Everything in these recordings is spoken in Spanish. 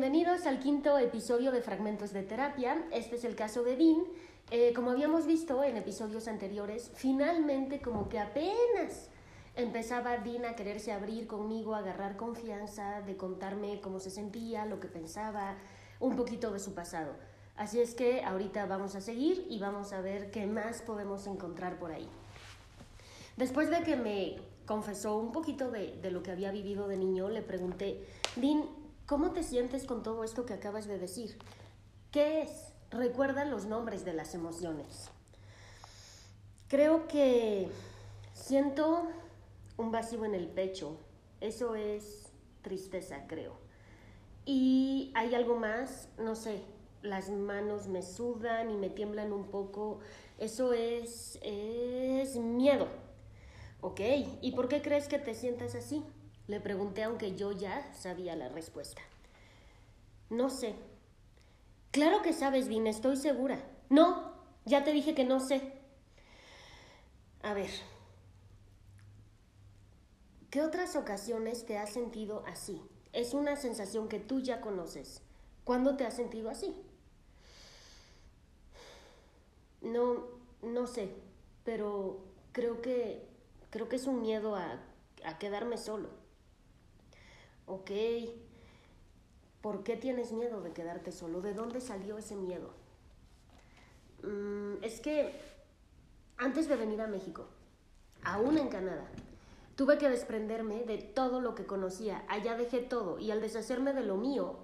bienvenidos al quinto episodio de Fragmentos de Terapia. Este es el caso de Dean. Eh, como habíamos visto en episodios anteriores, finalmente como que apenas empezaba Dean a quererse abrir conmigo, a agarrar confianza, de contarme cómo se sentía, lo que pensaba, un poquito de su pasado. Así es que ahorita vamos a seguir y vamos a ver qué más podemos encontrar por ahí. Después de que me confesó un poquito de, de lo que había vivido de niño, le pregunté, Dean, ¿cómo te sientes con todo esto que acabas de decir? ¿Qué es? Recuerda los nombres de las emociones. Creo que siento un vacío en el pecho. Eso es tristeza, creo. Y hay algo más, no sé, las manos me sudan y me tiemblan un poco. Eso es, es miedo. Ok, ¿y por qué crees que te sientas así? Le pregunté aunque yo ya sabía la respuesta. No sé. Claro que sabes, bien, estoy segura. No, ya te dije que no sé. A ver, ¿qué otras ocasiones te has sentido así? Es una sensación que tú ya conoces. ¿Cuándo te has sentido así? No, no sé, pero creo que creo que es un miedo a quedarme solo. Ok, ¿por qué tienes miedo de quedarte solo? ¿De dónde salió ese miedo? Mm, es que antes de venir a México, aún en Canadá, tuve que desprenderme de todo lo que conocía. Allá dejé todo y al deshacerme de lo mío,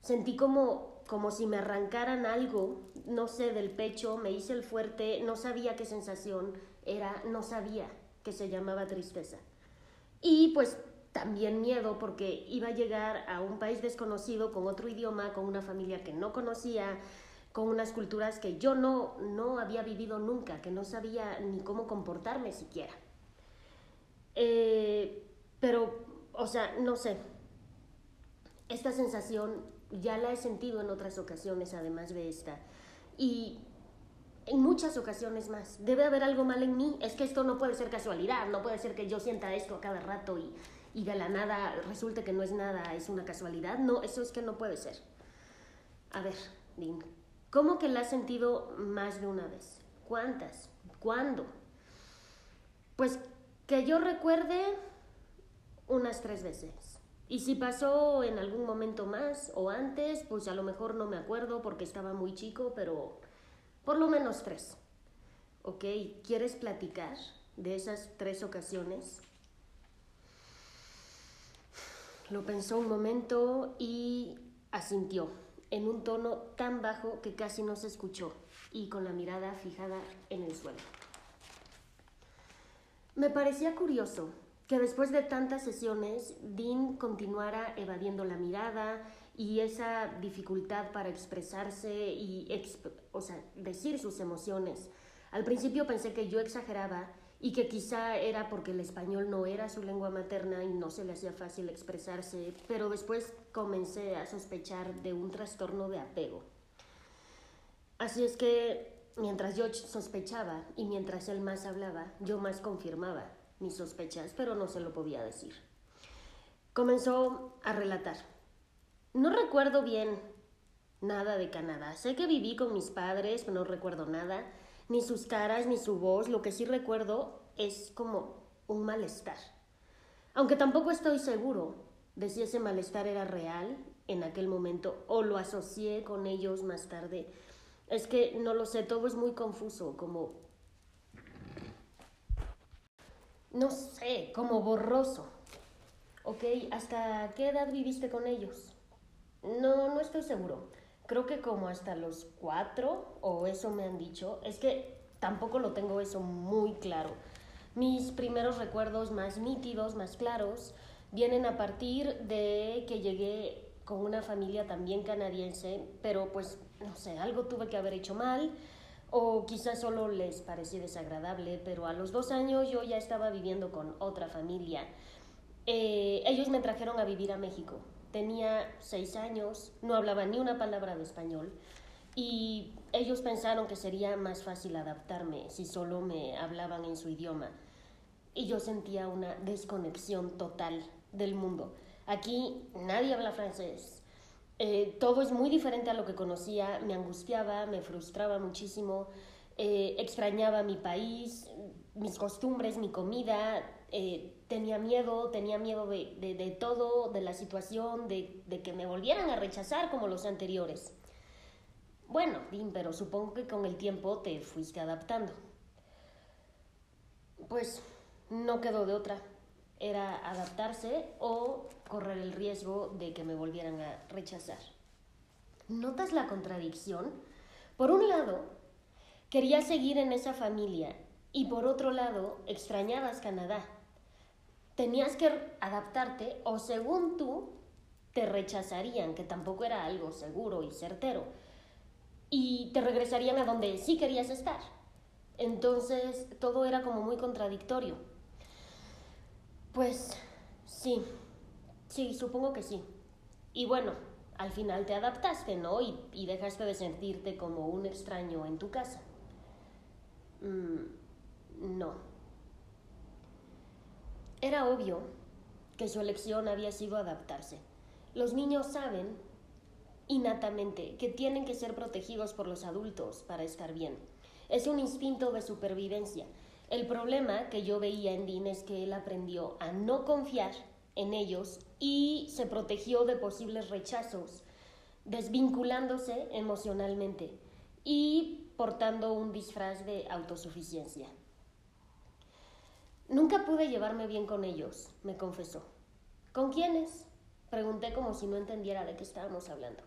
sentí como, como si me arrancaran algo, no sé, del pecho, me hice el fuerte, no sabía qué sensación era, no sabía que se llamaba tristeza. Y pues también miedo porque iba a llegar a un país desconocido con otro idioma, con una familia que no conocía, con unas culturas que yo no, no había vivido nunca, que no sabía ni cómo comportarme siquiera. Eh, pero, o sea, no sé, esta sensación ya la he sentido en otras ocasiones, además de esta. Y en muchas ocasiones más. Debe haber algo mal en mí. Es que esto no puede ser casualidad. No puede ser que yo sienta esto a cada rato y, y de la nada resulte que no es nada, es una casualidad. No, eso es que no puede ser. A ver, ¿cómo que la has sentido más de una vez? ¿Cuántas? ¿Cuándo? Pues que yo recuerde unas tres veces. Y si pasó en algún momento más o antes, pues a lo mejor no me acuerdo porque estaba muy chico, pero por lo menos tres. ¿Ok? ¿Quieres platicar de esas tres ocasiones? Lo pensó un momento y asintió, en un tono tan bajo que casi no se escuchó y con la mirada fijada en el suelo. Me parecía curioso que después de tantas sesiones, Dean continuara evadiendo la mirada y esa dificultad para expresarse y o sea, decir sus emociones. Al principio pensé que yo exageraba y que quizá era porque el español no era su lengua materna y no se le hacía fácil expresarse, pero después comencé a sospechar de un trastorno de apego. Así es que mientras yo sospechaba y mientras él más hablaba, yo más confirmaba mis sospechas, pero no se lo podía decir. Comenzó a relatar. No recuerdo bien nada de Canadá. Sé que viví con mis padres, no recuerdo nada, ni sus caras, ni su voz. Lo que sí recuerdo es como un malestar. Aunque tampoco estoy seguro de si ese malestar era real en aquel momento o lo asocié con ellos más tarde. Es que no lo sé, todo es muy confuso, como... No sé, como borroso. ¿Ok? ¿Hasta qué edad viviste con ellos? No, no estoy seguro. Creo que como hasta los cuatro, o eso me han dicho. Es que tampoco lo tengo eso muy claro. Mis primeros recuerdos más nítidos, más claros, vienen a partir de que llegué con una familia también canadiense, pero pues no sé, algo tuve que haber hecho mal o quizás solo les pareció desagradable, pero a los dos años yo ya estaba viviendo con otra familia. Eh, ellos me trajeron a vivir a México tenía seis años, no hablaba ni una palabra de español y ellos pensaron que sería más fácil adaptarme si solo me hablaban en su idioma. Y yo sentía una desconexión total del mundo. Aquí nadie habla francés. Eh, todo es muy diferente a lo que conocía, me angustiaba, me frustraba muchísimo, eh, extrañaba mi país, mis costumbres, mi comida, eh, tenía miedo, tenía miedo de, todo, de la situación, de, de, que me volvieran a rechazar como los anteriores. Bueno, Dean, pero supongo que con el tiempo te fuiste adaptando. Pues no quedó de otra. Era adaptarse o correr el riesgo de que me volvieran a rechazar. ¿Notas la contradicción? Por un lado, quería seguir en esa familia y por otro lado, extrañabas Canadá. Tenías que adaptarte o según tú, te rechazarían, que tampoco era algo seguro y certero, y te regresarían a donde sí querías estar. Entonces, todo era como muy contradictorio. Pues sí, sí, supongo que sí. Y bueno, al final te adaptaste, ¿no? Y, y dejaste de sentirte como un extraño en tu casa. Mm, no. Era obvio que su elección había sido adaptarse. Los niños saben innatamente que tienen que ser protegidos por los adultos para estar bien. Es un instinto de supervivencia. El problema que yo veía en Dean es que él aprendió a no confiar en ellos y se protegió de posibles rechazos, desvinculándose emocionalmente y portando un disfraz de autosuficiencia. Nunca pude llevarme bien con ellos, me confesó. ¿Con quiénes? Pregunté como si no entendiera de qué estábamos hablando.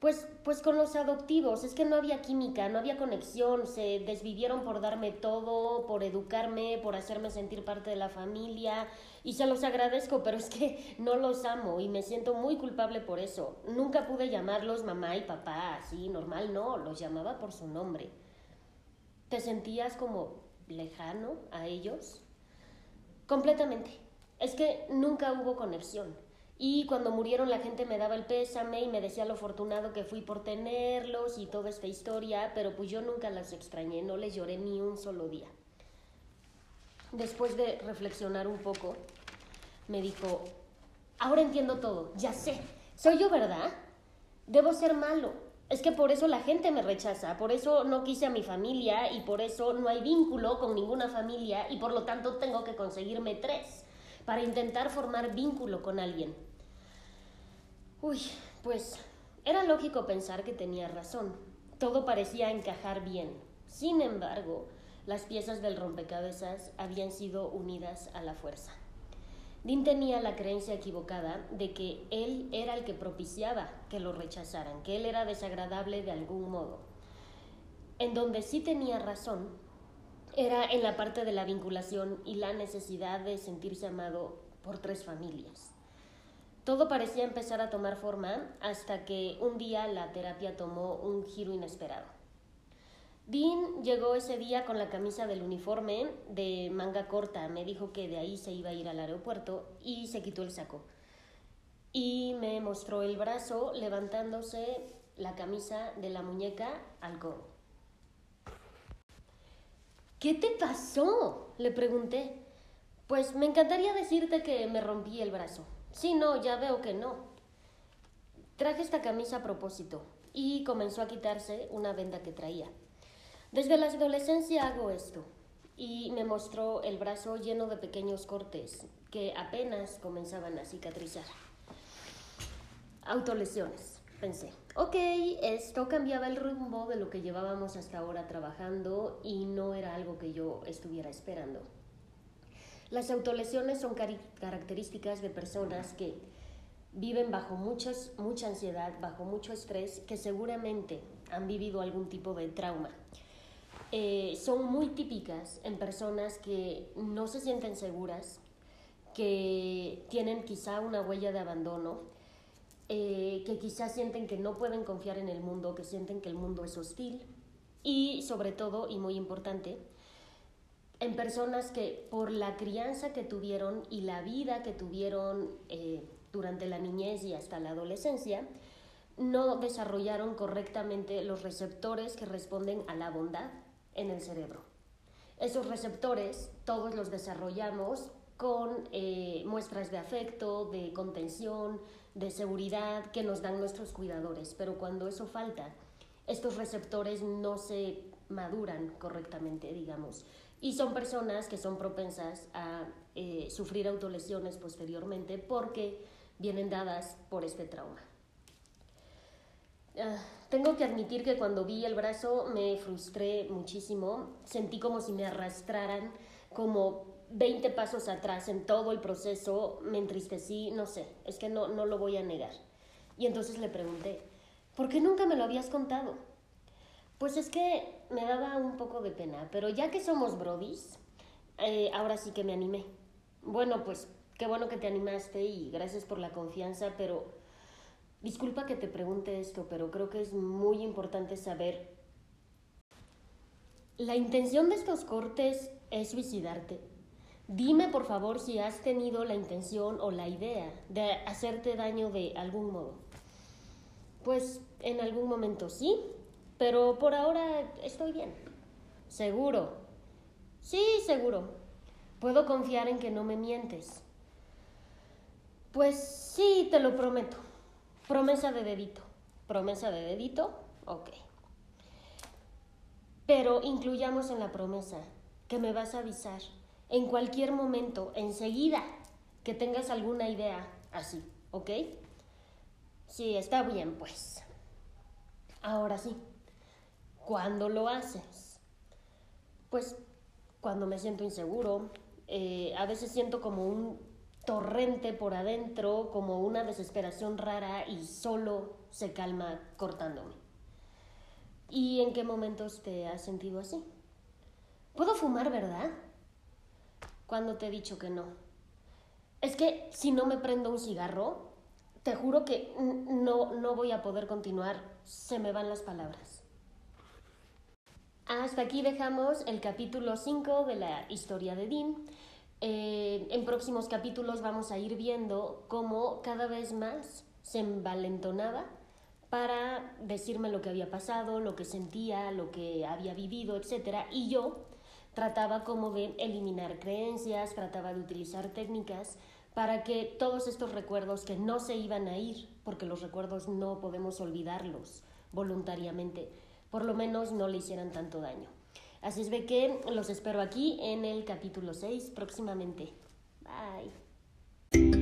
Pues, pues con los adoptivos, es que no había química, no había conexión, se desvivieron por darme todo, por educarme, por hacerme sentir parte de la familia, y se los agradezco, pero es que no los amo y me siento muy culpable por eso. Nunca pude llamarlos mamá y papá, así, normal, no, los llamaba por su nombre. ¿Te sentías como lejano a ellos? Completamente. Es que nunca hubo conexión. Y cuando murieron la gente me daba el pésame y me decía lo afortunado que fui por tenerlos y toda esta historia, pero pues yo nunca las extrañé, no les lloré ni un solo día. Después de reflexionar un poco, me dijo, ahora entiendo todo, ya sé, soy yo, ¿verdad? Debo ser malo. Es que por eso la gente me rechaza, por eso no quise a mi familia y por eso no hay vínculo con ninguna familia y por lo tanto tengo que conseguirme tres para intentar formar vínculo con alguien. Uy, pues era lógico pensar que tenía razón. Todo parecía encajar bien. Sin embargo, las piezas del rompecabezas habían sido unidas a la fuerza. Dean tenía la creencia equivocada de que él era el que propiciaba que lo rechazaran, que él era desagradable de algún modo. En donde sí tenía razón era en la parte de la vinculación y la necesidad de sentirse amado por tres familias. Todo parecía empezar a tomar forma hasta que un día la terapia tomó un giro inesperado. Dean llegó ese día con la camisa del uniforme de manga corta. Me dijo que de ahí se iba a ir al aeropuerto y se quitó el saco. Y me mostró el brazo levantándose la camisa de la muñeca al codo. ¿Qué te pasó? le pregunté. Pues me encantaría decirte que me rompí el brazo, Sí, no, ya veo que no. Traje esta camisa a propósito y comenzó a quitarse una venda que traía. Desde la adolescencia hago esto y me mostró el brazo lleno de pequeños cortes que apenas comenzaban a cicatrizar. Autolesiones, pensé. Ok, esto cambiaba el rumbo de lo que llevábamos hasta ahora trabajando y no era algo que yo estuviera esperando. Las autolesiones son características de personas que viven bajo muchas, mucha ansiedad, bajo mucho estrés, que seguramente han vivido algún tipo de trauma. Eh, son muy típicas en personas que no se sienten seguras, que tienen quizá una huella de abandono, eh, que quizá sienten que no pueden confiar en el mundo, que sienten que el mundo es hostil y sobre todo, y muy importante, en personas que por la crianza que tuvieron y la vida que tuvieron eh, durante la niñez y hasta la adolescencia, no desarrollaron correctamente los receptores que responden a la bondad en el cerebro. Esos receptores todos los desarrollamos con eh, muestras de afecto, de contención, de seguridad que nos dan nuestros cuidadores, pero cuando eso falta, estos receptores no se maduran correctamente, digamos, y son personas que son propensas a eh, sufrir autolesiones posteriormente porque vienen dadas por este trauma. Ah, tengo que admitir que cuando vi el brazo me frustré muchísimo, sentí como si me arrastraran como 20 pasos atrás en todo el proceso, me entristecí, no sé, es que no, no lo voy a negar. Y entonces le pregunté, ¿por qué nunca me lo habías contado? Pues es que me daba un poco de pena, pero ya que somos brodis, eh, ahora sí que me animé. Bueno, pues qué bueno que te animaste y gracias por la confianza, pero disculpa que te pregunte esto, pero creo que es muy importante saber. La intención de estos cortes es suicidarte. Dime por favor si has tenido la intención o la idea de hacerte daño de algún modo. Pues en algún momento sí, pero por ahora estoy bien. Seguro. Sí, seguro. Puedo confiar en que no me mientes. Pues sí, te lo prometo. Promesa de dedito. Promesa de dedito, ok. Pero incluyamos en la promesa que me vas a avisar en cualquier momento, enseguida, que tengas alguna idea así, ¿ok? Sí, está bien, pues. Ahora sí, ¿cuándo lo haces? Pues cuando me siento inseguro, eh, a veces siento como un torrente por adentro, como una desesperación rara y solo se calma cortándome. ¿Y en qué momentos te has sentido así? Puedo fumar, ¿verdad? cuando te he dicho que no. Es que si no me prendo un cigarro, te juro que no, no voy a poder continuar, se me van las palabras. Hasta aquí dejamos el capítulo 5 de la historia de Dean. Eh, en próximos capítulos vamos a ir viendo cómo cada vez más se envalentonaba para decirme lo que había pasado, lo que sentía, lo que había vivido, etc. Y yo trataba como de eliminar creencias, trataba de utilizar técnicas para que todos estos recuerdos que no se iban a ir, porque los recuerdos no podemos olvidarlos voluntariamente, por lo menos no le hicieran tanto daño. Así es que los espero aquí en el capítulo 6 próximamente. Bye.